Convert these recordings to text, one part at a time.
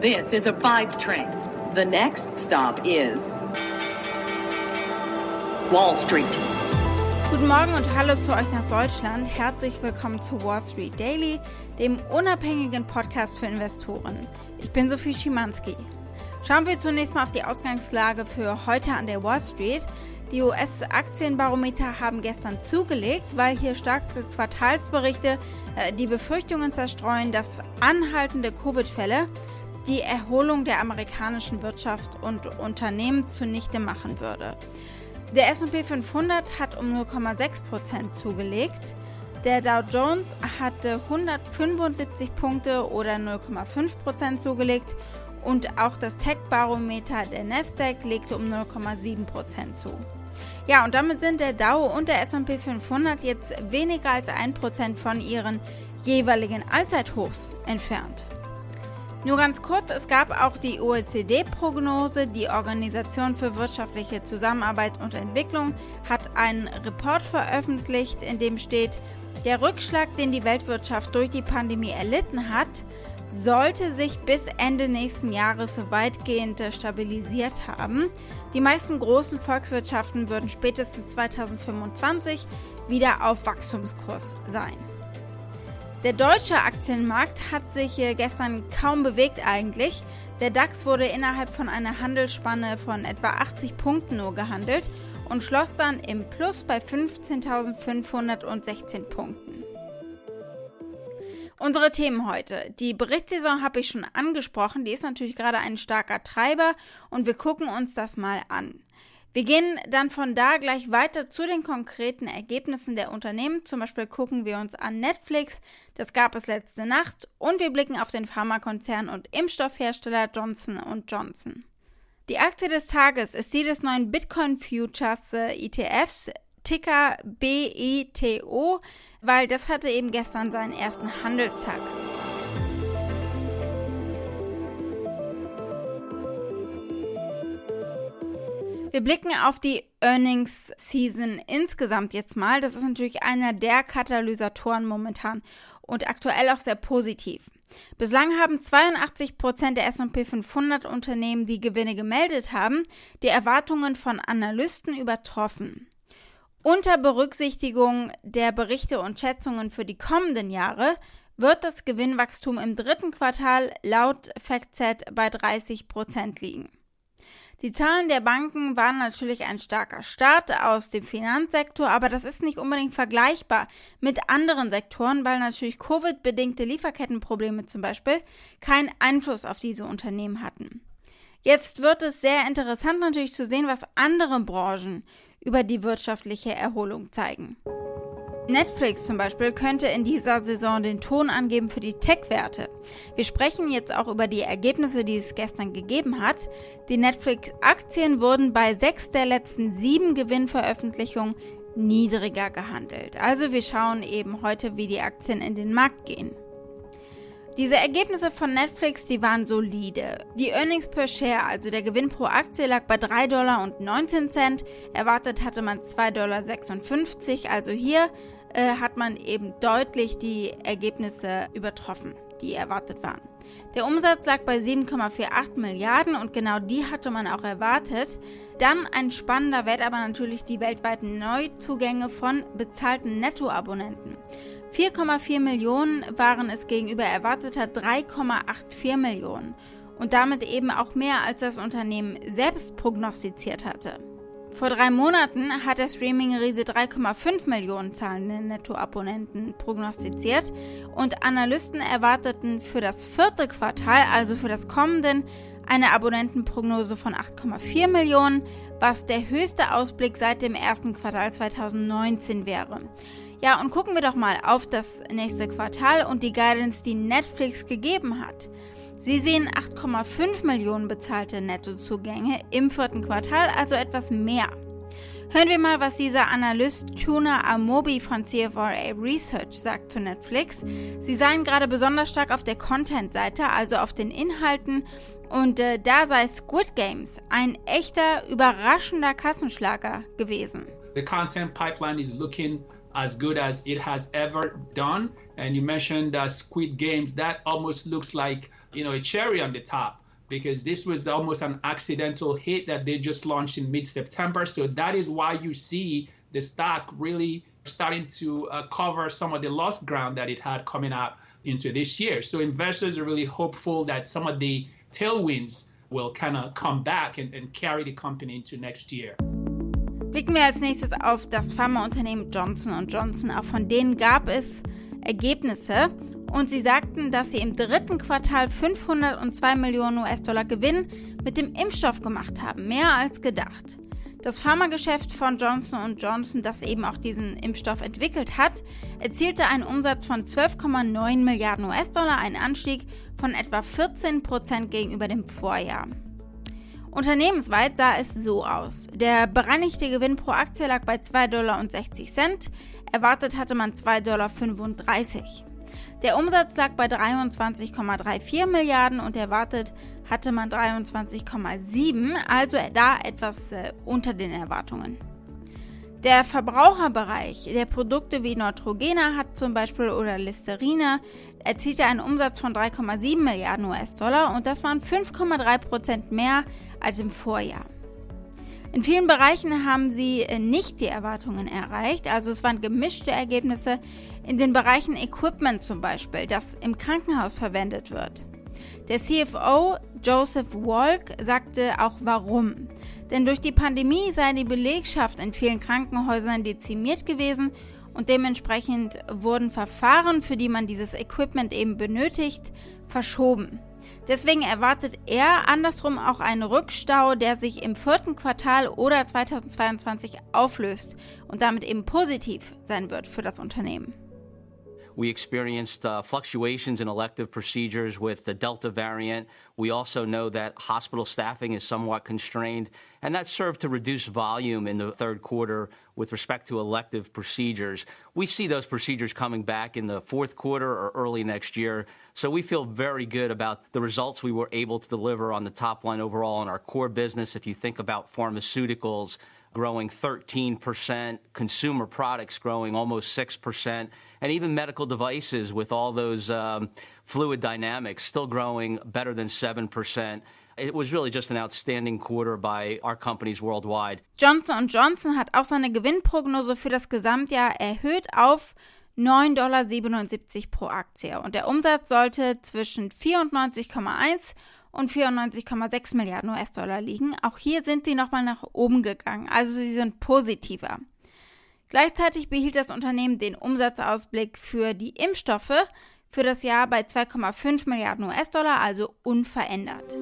This is a five train. The next stop is Wall Street. Guten Morgen und hallo zu euch nach Deutschland. Herzlich willkommen zu Wall Street Daily, dem unabhängigen Podcast für Investoren. Ich bin Sophie Schimanski. Schauen wir zunächst mal auf die Ausgangslage für heute an der Wall Street. Die US-Aktienbarometer haben gestern zugelegt, weil hier starke Quartalsberichte äh, die Befürchtungen zerstreuen, dass anhaltende Covid-Fälle die Erholung der amerikanischen Wirtschaft und Unternehmen zunichte machen würde. Der SP 500 hat um 0,6% zugelegt. Der Dow Jones hatte 175 Punkte oder 0,5% zugelegt und auch das Tech-Barometer der Nasdaq legte um 0,7% zu. Ja, und damit sind der Dow und der S&P 500 jetzt weniger als 1% von ihren jeweiligen Allzeithochs entfernt. Nur ganz kurz, es gab auch die OECD-Prognose. Die Organisation für wirtschaftliche Zusammenarbeit und Entwicklung hat einen Report veröffentlicht, in dem steht, der Rückschlag, den die Weltwirtschaft durch die Pandemie erlitten hat, sollte sich bis Ende nächsten Jahres weitgehend stabilisiert haben. Die meisten großen Volkswirtschaften würden spätestens 2025 wieder auf Wachstumskurs sein. Der deutsche Aktienmarkt hat sich äh, gestern kaum bewegt eigentlich. Der DAX wurde innerhalb von einer Handelsspanne von etwa 80 Punkten nur gehandelt und schloss dann im Plus bei 15.516 Punkten. Unsere Themen heute. Die Berichtssaison habe ich schon angesprochen, die ist natürlich gerade ein starker Treiber und wir gucken uns das mal an. Wir gehen dann von da gleich weiter zu den konkreten Ergebnissen der Unternehmen. Zum Beispiel gucken wir uns an Netflix, das gab es letzte Nacht, und wir blicken auf den Pharmakonzern und Impfstoffhersteller Johnson Johnson. Die Aktie des Tages ist die des neuen Bitcoin Futures äh, ETFs, Ticker BITO, weil das hatte eben gestern seinen ersten Handelstag. Wir blicken auf die Earnings Season insgesamt jetzt mal. Das ist natürlich einer der Katalysatoren momentan und aktuell auch sehr positiv. Bislang haben 82% der S&P 500 Unternehmen, die Gewinne gemeldet haben, die Erwartungen von Analysten übertroffen. Unter Berücksichtigung der Berichte und Schätzungen für die kommenden Jahre wird das Gewinnwachstum im dritten Quartal laut FactSet bei 30% liegen. Die Zahlen der Banken waren natürlich ein starker Start aus dem Finanzsektor, aber das ist nicht unbedingt vergleichbar mit anderen Sektoren, weil natürlich Covid-bedingte Lieferkettenprobleme zum Beispiel keinen Einfluss auf diese Unternehmen hatten. Jetzt wird es sehr interessant natürlich zu sehen, was andere Branchen über die wirtschaftliche Erholung zeigen. Netflix zum Beispiel könnte in dieser Saison den Ton angeben für die Tech-Werte. Wir sprechen jetzt auch über die Ergebnisse, die es gestern gegeben hat. Die Netflix-Aktien wurden bei sechs der letzten sieben Gewinnveröffentlichungen niedriger gehandelt. Also wir schauen eben heute, wie die Aktien in den Markt gehen. Diese Ergebnisse von Netflix, die waren solide. Die Earnings per Share, also der Gewinn pro Aktie, lag bei 3,19 Dollar. Erwartet hatte man 2,56 Dollar. Also hier äh, hat man eben deutlich die Ergebnisse übertroffen, die erwartet waren. Der Umsatz lag bei 7,48 Milliarden und genau die hatte man auch erwartet. Dann ein spannender Wert aber natürlich die weltweiten Neuzugänge von bezahlten Nettoabonnenten. 4,4 Millionen waren es gegenüber erwarteter 3,84 Millionen und damit eben auch mehr als das Unternehmen selbst prognostiziert hatte. Vor drei Monaten hat der Streaming-Riese 3,5 Millionen zahlende Nettoabonnenten prognostiziert und Analysten erwarteten für das vierte Quartal, also für das kommende, eine Abonnentenprognose von 8,4 Millionen, was der höchste Ausblick seit dem ersten Quartal 2019 wäre. Ja, und gucken wir doch mal auf das nächste Quartal und die Guidance, die Netflix gegeben hat. Sie sehen 8,5 Millionen bezahlte Nettozugänge im vierten Quartal, also etwas mehr. Hören wir mal, was dieser Analyst Tuna Amobi von CFRA Research sagt zu Netflix. Sie seien gerade besonders stark auf der Content-Seite, also auf den Inhalten, und äh, da sei Squid Games ein echter, überraschender Kassenschlager gewesen. The content pipeline is looking as good as it has ever done. And you mentioned uh, Squid Games. That almost looks like you know a cherry on the top because this was almost an accidental hit that they just launched in mid-September. So that is why you see the stock really starting to uh, cover some of the lost ground that it had coming up into this year. So investors are really hopeful that some of the tailwinds will kind of come back and, and carry the company into next year. Blicken wir als nächstes auf das Pharmaunternehmen Johnson Johnson. Auch von denen gab es Ergebnisse und sie sagten, dass sie im dritten Quartal 502 Millionen US-Dollar Gewinn mit dem Impfstoff gemacht haben, mehr als gedacht. Das Pharmageschäft von Johnson Johnson, das eben auch diesen Impfstoff entwickelt hat, erzielte einen Umsatz von 12,9 Milliarden US-Dollar, einen Anstieg von etwa 14 Prozent gegenüber dem Vorjahr. Unternehmensweit sah es so aus. Der bereinigte Gewinn pro Aktie lag bei 2,60 Dollar. Erwartet hatte man 2,35 Dollar. Der Umsatz lag bei 23,34 Milliarden und erwartet hatte man 23,7, also da etwas äh, unter den Erwartungen. Der Verbraucherbereich der Produkte wie Neutrogena hat zum Beispiel oder Listerine erzielte einen Umsatz von 3,7 Milliarden US-Dollar und das waren 5,3 Prozent mehr als im Vorjahr. In vielen Bereichen haben sie äh, nicht die Erwartungen erreicht, also es waren gemischte Ergebnisse in den Bereichen Equipment zum Beispiel, das im Krankenhaus verwendet wird. Der CFO Joseph Walk sagte auch warum. Denn durch die Pandemie sei die Belegschaft in vielen Krankenhäusern dezimiert gewesen und dementsprechend wurden Verfahren, für die man dieses Equipment eben benötigt, verschoben. Deswegen erwartet er andersrum auch einen Rückstau, der sich im vierten Quartal oder 2022 auflöst und damit eben positiv sein wird für das Unternehmen. We experienced uh, fluctuations in elective procedures with the Delta variant. We also know that hospital staffing is somewhat constrained, and that served to reduce volume in the third quarter with respect to elective procedures. We see those procedures coming back in the fourth quarter or early next year. So we feel very good about the results we were able to deliver on the top line overall in our core business. If you think about pharmaceuticals, growing 13%, consumer products growing almost 6%, and even medical devices with all those um, fluid dynamics still growing better than 7%. It was really just an outstanding quarter by our companies worldwide. Johnson Johnson hat auch seine Gewinnprognose für das Gesamtjahr erhöht auf 9,77 Dollar pro Aktie und der Umsatz sollte zwischen 94,1 und 94,6 Milliarden US-Dollar liegen. Auch hier sind sie nochmal nach oben gegangen, also sie sind positiver. Gleichzeitig behielt das Unternehmen den Umsatzausblick für die Impfstoffe für das Jahr bei 2,5 Milliarden US-Dollar, also unverändert.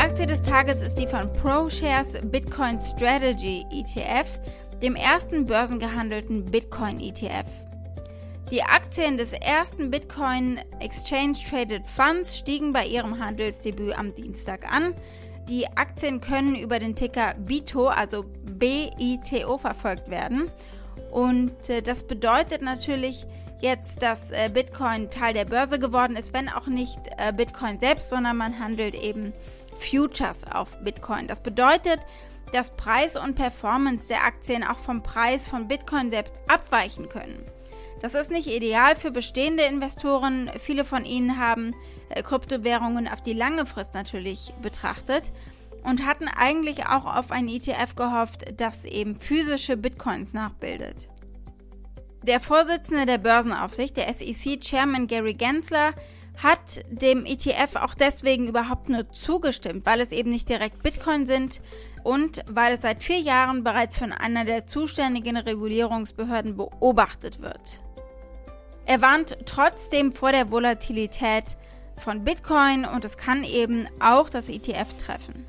Aktie des Tages ist die von ProShares Bitcoin Strategy ETF, dem ersten börsengehandelten Bitcoin ETF. Die Aktien des ersten Bitcoin Exchange Traded Funds stiegen bei ihrem Handelsdebüt am Dienstag an. Die Aktien können über den Ticker BITO, also BITO, verfolgt werden. Und äh, das bedeutet natürlich jetzt, dass äh, Bitcoin Teil der Börse geworden ist, wenn auch nicht äh, Bitcoin selbst, sondern man handelt eben Futures auf Bitcoin. Das bedeutet, dass Preis und Performance der Aktien auch vom Preis von Bitcoin selbst abweichen können. Das ist nicht ideal für bestehende Investoren. Viele von ihnen haben äh, Kryptowährungen auf die lange Frist natürlich betrachtet und hatten eigentlich auch auf ein ETF gehofft, das eben physische Bitcoins nachbildet. Der Vorsitzende der Börsenaufsicht, der SEC-Chairman Gary Gensler, hat dem ETF auch deswegen überhaupt nur zugestimmt, weil es eben nicht direkt Bitcoin sind und weil es seit vier Jahren bereits von einer der zuständigen Regulierungsbehörden beobachtet wird. Er warnt trotzdem vor der Volatilität von Bitcoin und es kann eben auch das ETF treffen.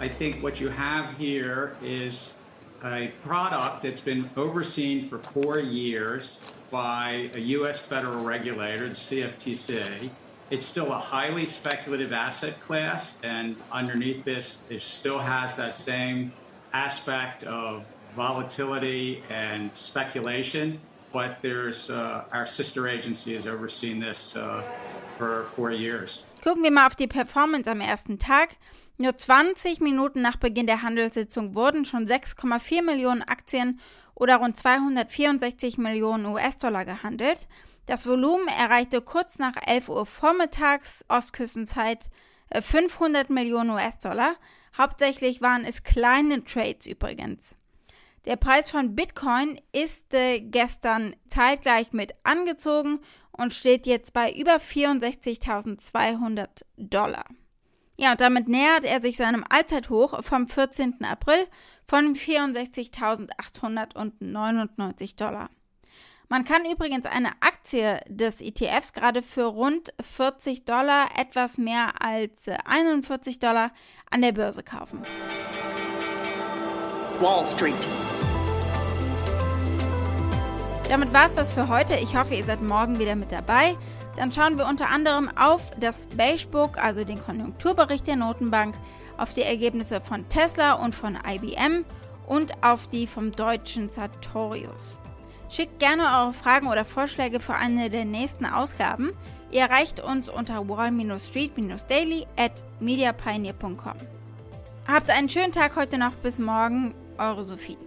I think what you have here is a product that's been overseen for four years by a U.S. federal regulator, the CFTC. It's still a highly speculative asset class, and underneath this, it still has that same aspect of volatility and speculation but there's uh, our sister agency has overseen this uh, for four years. Gucken wir mal auf die Performance am ersten Tag. Nur 20 Minuten nach Beginn der Handelssitzung wurden schon 6,4 Millionen Aktien oder rund 264 Millionen US-Dollar gehandelt. Das Volumen erreichte kurz nach 11 Uhr vormittags Ostküstenzeit 500 äh, Millionen US-Dollar. Hauptsächlich waren es kleine Trades übrigens. Der Preis von Bitcoin ist äh, gestern zeitgleich mit angezogen und steht jetzt bei über 64.200 Dollar. Ja, und damit nähert er sich seinem Allzeithoch vom 14. April von 64.899 Dollar. Man kann übrigens eine Aktie des ETFs gerade für rund 40 Dollar, etwas mehr als 41 Dollar, an der Börse kaufen. Wall Street. Damit war es das für heute. Ich hoffe, ihr seid morgen wieder mit dabei. Dann schauen wir unter anderem auf das Beige Book, also den Konjunkturbericht der Notenbank, auf die Ergebnisse von Tesla und von IBM und auf die vom deutschen Sartorius. Schickt gerne eure Fragen oder Vorschläge für eine der nächsten Ausgaben. Ihr erreicht uns unter wall-street-daily at mediapioneer.com. Habt einen schönen Tag heute noch. Bis morgen. Eure Sophie.